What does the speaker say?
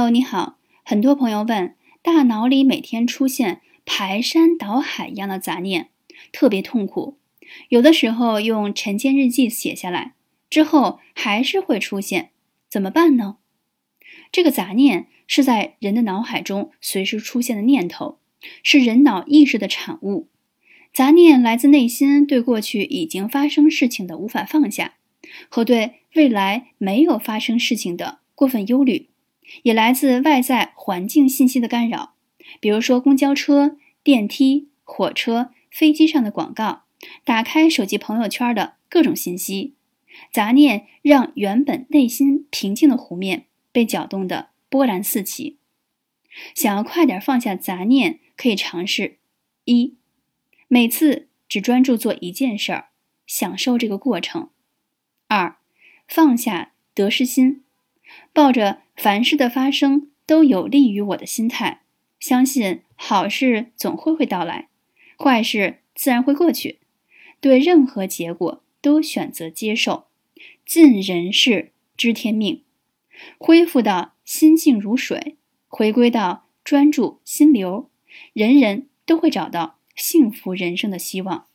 哦，你好，很多朋友问，大脑里每天出现排山倒海一样的杂念，特别痛苦。有的时候用晨间日记写下来之后，还是会出现，怎么办呢？这个杂念是在人的脑海中随时出现的念头，是人脑意识的产物。杂念来自内心对过去已经发生事情的无法放下，和对未来没有发生事情的过分忧虑，也来自外在环境信息的干扰，比如说公交车、电梯、火车、飞机上的广告，打开手机朋友圈的各种信息。杂念让原本内心平静的湖面被搅动得波澜四起。想要快点放下杂念，可以尝试一。每次只专注做一件事儿，享受这个过程。二，放下得失心，抱着凡事的发生都有利于我的心态，相信好事总会会到来，坏事自然会过去。对任何结果都选择接受，尽人事知天命，恢复到心静如水，回归到专注心流，人人都会找到。幸福人生的希望。